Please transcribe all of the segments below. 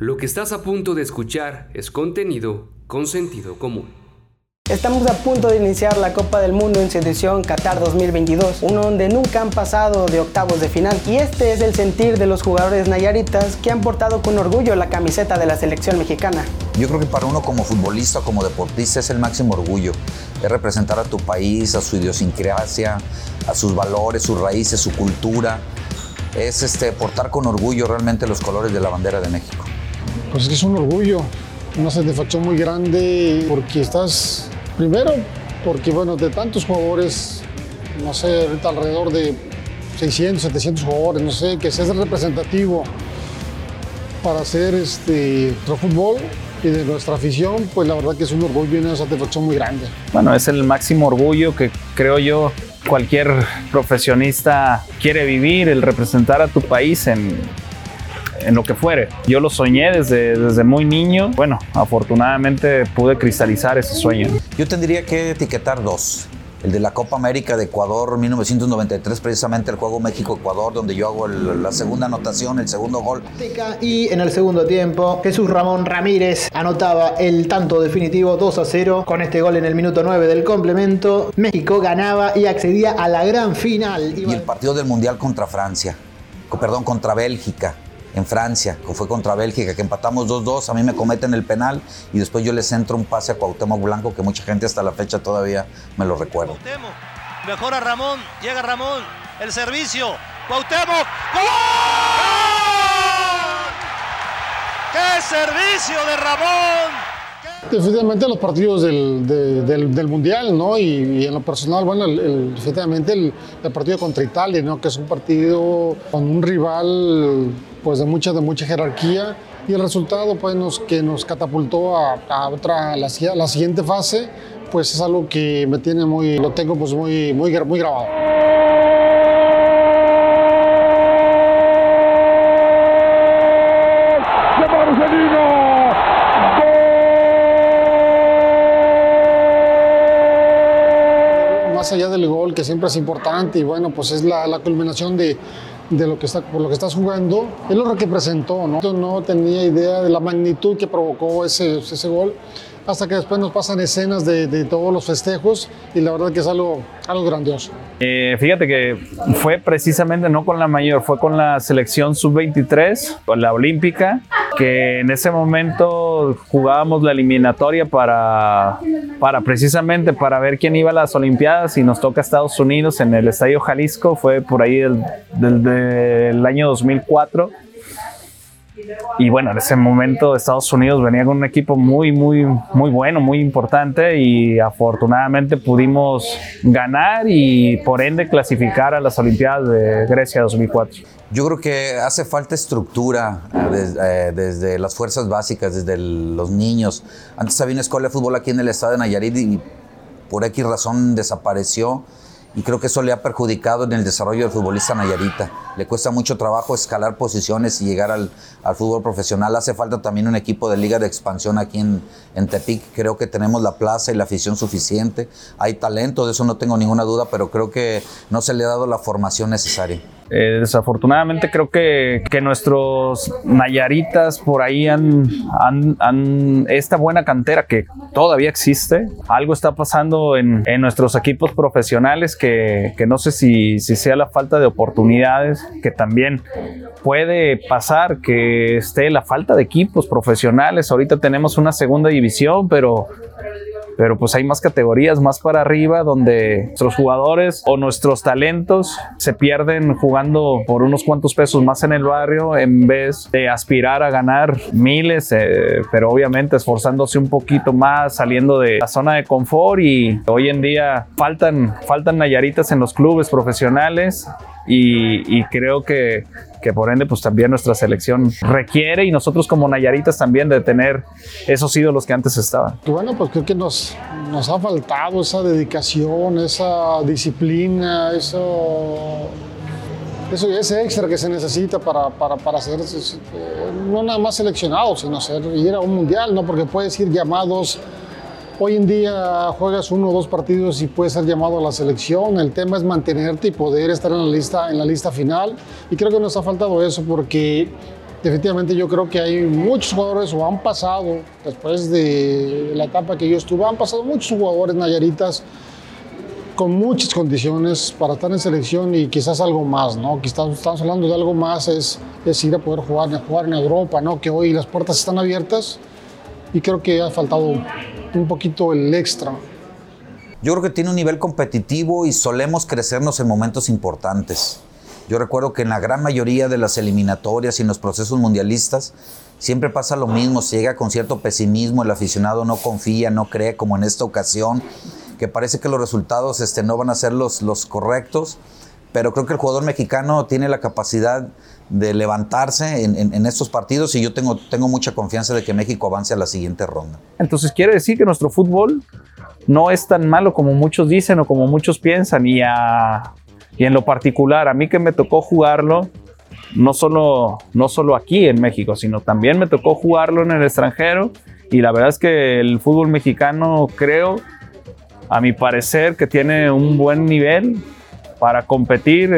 Lo que estás a punto de escuchar es contenido con sentido común. Estamos a punto de iniciar la Copa del Mundo en su edición Qatar 2022, uno donde nunca han pasado de octavos de final. Y este es el sentir de los jugadores nayaritas que han portado con orgullo la camiseta de la selección mexicana. Yo creo que para uno como futbolista, como deportista, es el máximo orgullo. Es representar a tu país, a su idiosincrasia, a sus valores, sus raíces, su cultura. Es este, portar con orgullo realmente los colores de la bandera de México. Pues es un orgullo, una satisfacción muy grande porque estás Primero, porque bueno, de tantos jugadores, no sé, ahorita alrededor de 600, 700 jugadores, no sé, que seas representativo para hacer este, nuestro fútbol y de nuestra afición, pues la verdad que es un orgullo y una satisfacción muy grande. Bueno, es el máximo orgullo que creo yo cualquier profesionista quiere vivir, el representar a tu país en, en lo que fuere. Yo lo soñé desde, desde muy niño. Bueno, afortunadamente pude cristalizar ese sueño. Yo tendría que etiquetar dos. El de la Copa América de Ecuador 1993, precisamente el juego México-Ecuador, donde yo hago la segunda anotación, el segundo gol. Y en el segundo tiempo, Jesús Ramón Ramírez anotaba el tanto definitivo 2 a 0. Con este gol en el minuto 9 del complemento, México ganaba y accedía a la gran final. Y el partido del Mundial contra Francia, perdón, contra Bélgica en Francia, que fue contra Bélgica, que empatamos 2-2, a mí me cometen el penal y después yo les entro un pase a Cuauhtémoc Blanco que mucha gente hasta la fecha todavía me lo recuerda. Mejora Ramón, llega Ramón, el servicio, Cuauhtémoc, ¡Gol! ¡Qué servicio de Ramón! Definitivamente los partidos del, del, Mundial, ¿no? Y, en lo personal, bueno, el, definitivamente el, partido contra Italia, ¿no? Que es un partido con un rival, pues, de mucha, de mucha jerarquía. Y el resultado, pues, que nos catapultó a, a otra, la, la, siguiente fase, pues es algo que me tiene muy, lo tengo, pues, muy, muy, muy grabado. Allá del gol, que siempre es importante y bueno, pues es la, culminación de, lo que está, por lo que estás jugando, es lo que presentó, ¿no? Yo no tenía idea de la magnitud que provocó ese, ese gol hasta que después nos pasan escenas de, todos los festejos y la verdad que es algo, algo grandioso. Eh, fíjate que fue precisamente no con la mayor, fue con la selección sub-23, con la olímpica, que en ese momento jugábamos la eliminatoria para, para precisamente para ver quién iba a las olimpiadas y nos toca Estados Unidos en el Estadio Jalisco, fue por ahí del, del año 2004 y bueno, en ese momento Estados Unidos venía con un equipo muy, muy, muy bueno, muy importante y afortunadamente pudimos ganar y por ende clasificar a las Olimpiadas de Grecia 2004. Yo creo que hace falta estructura eh, eh, desde, las fuerzas básicas, desde los niños. Antes había una escuela de fútbol aquí en el estado de Nayarit y por X razón desapareció y creo que eso le ha perjudicado en el desarrollo del futbolista Nayarita. Le cuesta mucho trabajo escalar posiciones y llegar al, fútbol profesional. Hace falta también un equipo de liga de expansión aquí en, en, Tepic. Creo que tenemos la plaza y la afición suficiente. Hay talento, de eso no tengo ninguna duda, pero creo que no se le ha dado la formación necesaria. Eh, desafortunadamente creo que, que, nuestros Nayaritas por ahí han, han, esta buena cantera que todavía existe, algo está pasando en, en nuestros equipos profesionales que, que no sé si, si, sea la falta de oportunidades, que también puede pasar que esté la falta de equipos profesionales. Ahorita tenemos una segunda división, pero pero pues hay más categorías más para arriba donde nuestros jugadores o nuestros talentos se pierden jugando por unos cuantos pesos más en el barrio en vez de aspirar a ganar miles, eh, pero obviamente esforzándose un poquito más, saliendo de la zona de confort y hoy en día faltan, faltan nayaritas en los clubes profesionales y, creo que, que, por ende pues también nuestra selección requiere y nosotros como Nayaritas también de tener esos ídolos que antes estaban. Bueno, pues creo que nos, nos ha faltado esa dedicación, esa disciplina, eso eso ese extra que se necesita para, para, para ser eh, no nada más seleccionado, sino ser, ir a un mundial, ¿no? porque puedes ir llamados Hoy en día juegas uno o dos partidos y puedes ser llamado a la selección. El tema es mantenerte y poder estar en la lista, en la lista final. Y creo que nos ha faltado eso porque definitivamente yo creo que hay muchos jugadores o han pasado, después de la etapa que yo estuve, han pasado muchos jugadores nayaritas con muchas condiciones para estar en selección y quizás algo más, ¿no? Quizás estamos hablando de algo más, es, es ir a poder jugar, jugar en Europa, ¿no? Que hoy las puertas están abiertas y creo que ha faltado un poquito el extra. Yo creo que tiene un nivel competitivo y solemos crecernos en momentos importantes. Yo recuerdo que en la gran mayoría de las eliminatorias y en los procesos mundialistas siempre pasa lo mismo, se llega con cierto pesimismo, el aficionado no confía, no cree como en esta ocasión que parece que los resultados este, no van a ser los, los correctos, pero creo que el jugador mexicano tiene la capacidad de levantarse en, estos partidos y yo tengo, tengo mucha confianza de que México avance a la siguiente ronda. Entonces quiere decir que nuestro fútbol no es tan malo como muchos dicen o como muchos piensan y, y en lo particular, a mí que me tocó jugarlo, no solo, no solo aquí en México, sino también me tocó jugarlo en el extranjero y la verdad es que el fútbol mexicano creo a mi parecer, que tiene un buen nivel para competir,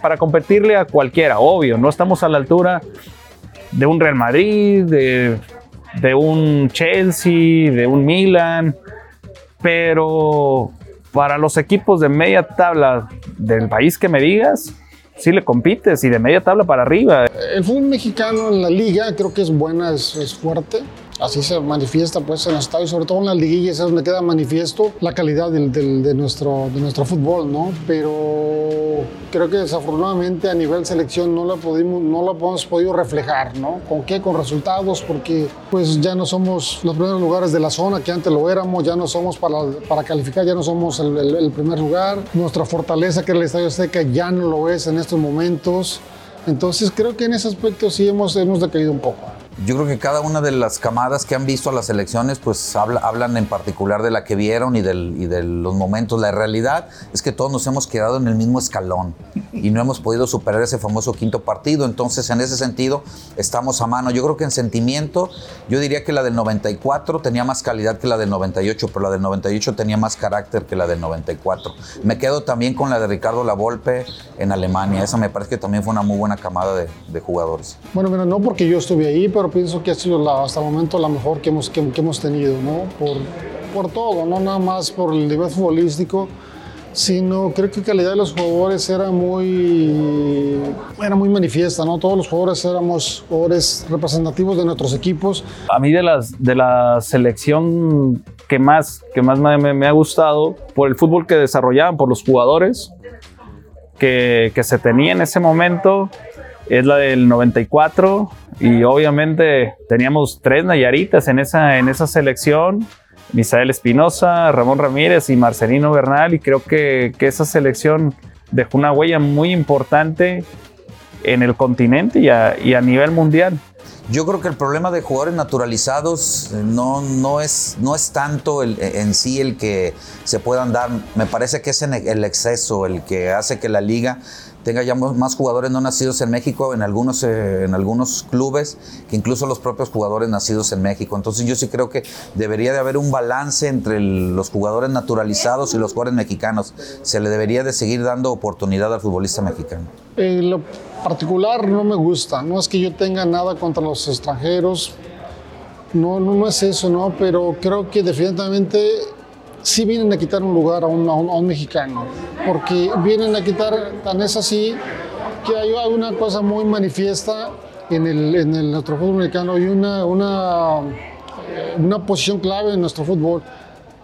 para competirle a cualquiera, obvio, no estamos a la altura de un Real Madrid, de, un Chelsea, de un Milan, pero para los equipos de media tabla del país que me digas, sí le compites y de media tabla para arriba. El fútbol mexicano en la liga creo que es buena, es fuerte así se manifiesta pues en los estadios, sobre todo en las liguillas es donde queda manifiesto la calidad del, de, nuestro, de nuestro fútbol, ¿no? Pero creo que desafortunadamente a nivel selección no lo, pudimos, no lo hemos podido reflejar, ¿no? ¿Con qué? Con resultados, porque pues ya no somos los primeros lugares de la zona que antes lo éramos, ya no somos para, para calificar, ya no somos el, el primer lugar. Nuestra fortaleza que era el Estadio Azteca ya no lo es en estos momentos. Entonces creo que en ese aspecto sí hemos, hemos decaído un poco. Yo creo que cada una de las camadas que han visto a las elecciones, pues hablan en particular de la que vieron y, del, de los momentos. La realidad es que todos nos hemos quedado en el mismo escalón y no hemos podido superar ese famoso quinto partido. Entonces, en ese sentido, estamos a mano. Yo creo que en sentimiento, yo diría que la del 94 tenía más calidad que la del 98, pero la del 98 tenía más carácter que la del 94. Me quedo también con la de Ricardo Lavolpe en Alemania. Esa me parece que también fue una muy buena camada de, de jugadores. Bueno, mira, no porque yo estuve ahí, pero pienso que ha sido la, hasta el momento la mejor que hemos, que, hemos tenido, ¿no? Por, por todo, no nada más por el nivel futbolístico, sino creo que la calidad de los jugadores era muy, era muy manifiesta, ¿no? Todos los jugadores éramos jugadores representativos de nuestros equipos. A mí de, las, de la selección que más, que más me, me ha gustado, por el fútbol que desarrollaban, por los jugadores que, que se tenía en ese momento, es la del 94 y obviamente teníamos tres Nayaritas en esa, en esa selección, Misael Espinosa, Ramón Ramírez y Marcelino Bernal y creo que, que, esa selección dejó una huella muy importante en el continente y a, y a nivel mundial. Yo creo que el problema de jugadores naturalizados eh, no, no, es, no es tanto el, en sí el que se puedan dar, me parece que es el exceso el que hace que la liga tenga ya más jugadores no nacidos en México en algunos, eh, en algunos clubes que incluso los propios jugadores nacidos en México. Entonces yo sí creo que debería de haber un balance entre los jugadores naturalizados y los jugadores mexicanos. Se le debería de seguir dando oportunidad al futbolista mexicano. En lo particular no me gusta, no es que yo tenga nada contra los extranjeros, no, no es eso, ¿no? pero creo que definitivamente sí vienen a quitar un lugar a un, mexicano, porque vienen a quitar, tan es así, que hay una cosa muy manifiesta en el, en el nuestro fútbol mexicano y una, una, una posición clave en nuestro fútbol,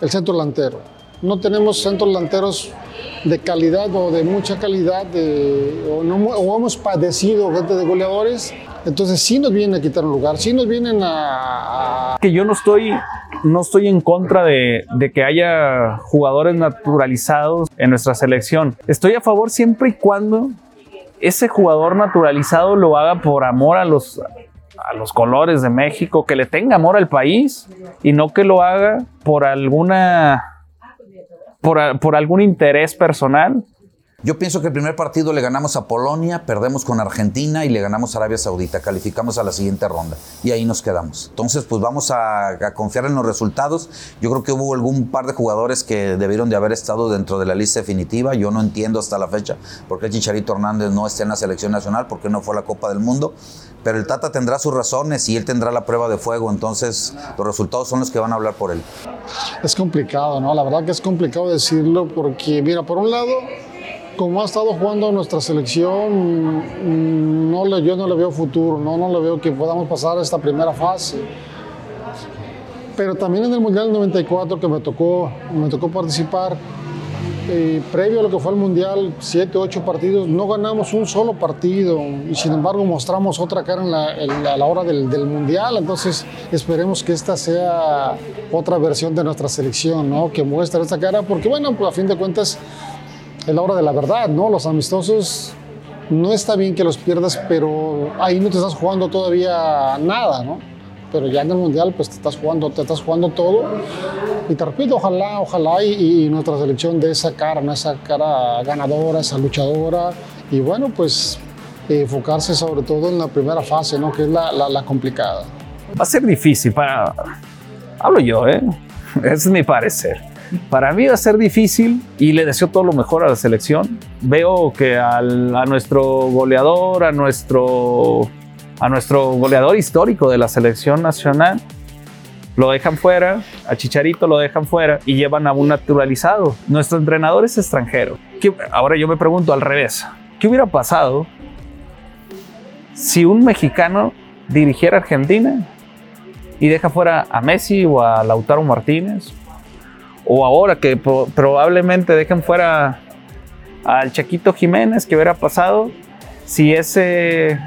el centro delantero. No tenemos centros delanteros de calidad o de mucha calidad, o, no, o hemos padecido gente de goleadores entonces sí nos vienen a quitar un lugar, sí nos vienen a... Que yo no estoy, no estoy en contra de, de, que haya jugadores naturalizados en nuestra selección. Estoy a favor siempre y cuando ese jugador naturalizado lo haga por amor a los, a los colores de México, que le tenga amor al país y no que lo haga por alguna... Por, por algún interés personal Yo pienso que el primer partido le ganamos a Polonia, perdemos con Argentina y le ganamos a Arabia Saudita. Calificamos a la siguiente ronda y ahí nos quedamos. Entonces, pues vamos a, confiar en los resultados. Yo creo que hubo algún par de jugadores que debieron de haber estado dentro de la lista definitiva. Yo no entiendo hasta la fecha por qué Chicharito Hernández no está en la selección nacional, por qué no fue a la Copa del Mundo. Pero el Tata tendrá sus razones y él tendrá la prueba de fuego. Entonces, los resultados son los que van a hablar por él. Es complicado, ¿no? La verdad que es complicado decirlo porque, mira, por un lado como ha estado jugando nuestra selección, mm, yo no le veo futuro, no, no le veo que podamos pasar esta primera fase. Pero también en el Mundial 94 que me tocó, me tocó participar, eh, previo a lo que fue el Mundial, siete, ocho partidos, no ganamos un solo partido y sin embargo mostramos otra cara en a la hora del, Mundial. Entonces esperemos que esta sea otra versión de nuestra selección, ¿no? que muestre esta cara, porque bueno, a fin de cuentas la hora de la verdad, ¿no? Los amistosos no está bien que los pierdas, pero ahí no te estás jugando todavía nada, ¿no? Pero ya en el mundial, pues te estás jugando, te estás jugando todo. Y te repito, ojalá, ojalá y, y nuestra selección de esa cara, ¿no? esa cara ganadora, esa luchadora. Y bueno, pues enfocarse sobre todo en la primera fase, ¿no? Que es la, la, la complicada. Va a ser difícil para. Hablo yo, ¿eh? Es mi parecer para mí va a ser difícil y le deseo todo lo mejor a la selección. Veo que al, a nuestro goleador, a nuestro, a nuestro goleador histórico de la selección nacional, lo dejan fuera, a Chicharito lo dejan fuera y llevan a un naturalizado. Nuestro entrenador es extranjero. Ahora yo me pregunto al revés, ¿qué hubiera pasado si un mexicano dirigiera Argentina y deja fuera a Messi o a Lautaro Martínez o ahora que probablemente dejen fuera al Chaquito Jiménez, que hubiera pasado si ese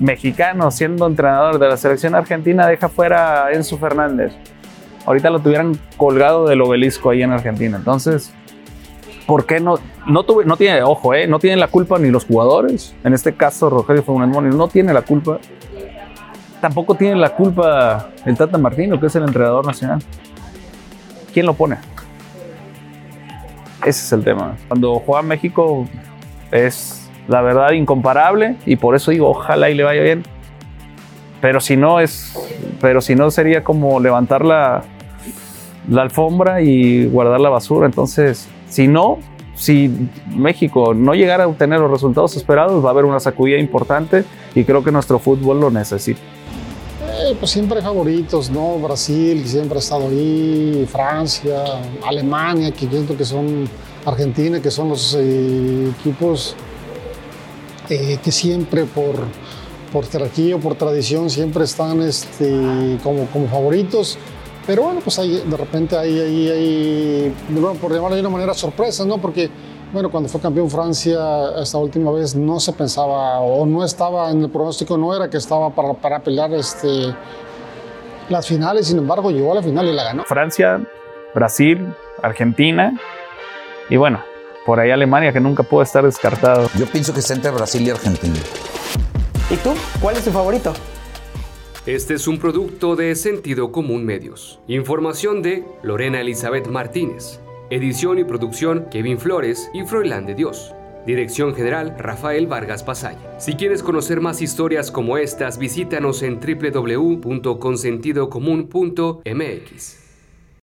mexicano siendo entrenador de la selección argentina deja fuera a Enzo Fernández. Ahorita lo tuvieran colgado del obelisco ahí en Argentina. Entonces, ¿por qué no? No, no tiene, ojo, eh, no tienen la culpa ni los jugadores. En este caso, Rogelio Funes no tiene la culpa. Tampoco tiene la culpa el Tata Martino, que es el entrenador nacional. ¿Quién lo pone? Ese es el tema. Cuando juega México es la verdad incomparable y por eso digo, ojalá y le vaya bien. Pero si no es, pero si no sería como levantar la, la alfombra y guardar la basura. Entonces, si no, si México no llegara a obtener los resultados esperados, va a haber una sacudida importante y creo que nuestro fútbol lo necesita. Eh, pues siempre favoritos, ¿no? Brasil, que siempre ha estado ahí, Francia, Alemania, que siento que son Argentina, que son los eh, equipos eh, que siempre por, por jerarquía o por tradición siempre están este, como, como favoritos. Pero bueno, pues hay, de repente hay, hay, hay, por llamarlo de una manera, sorpresas, ¿no? Porque bueno, cuando fue campeón Francia esta última vez no se pensaba o no estaba en el pronóstico, no era que estaba para, para pelear este, las finales, sin embargo llegó a la final y la ganó. Francia, Brasil, Argentina y bueno, por ahí Alemania que nunca pudo estar descartado. Yo pienso que está entre Brasil y Argentina. ¿Y tú? ¿Cuál es tu favorito? Este es un producto de Sentido Común Medios. Información de Lorena Elizabeth Martínez. Edición y producción Kevin Flores y Froilán de Dios. Dirección General Rafael Vargas Pasaya. Si quieres conocer más historias como estas, visítanos en www.consentidocomún.mx.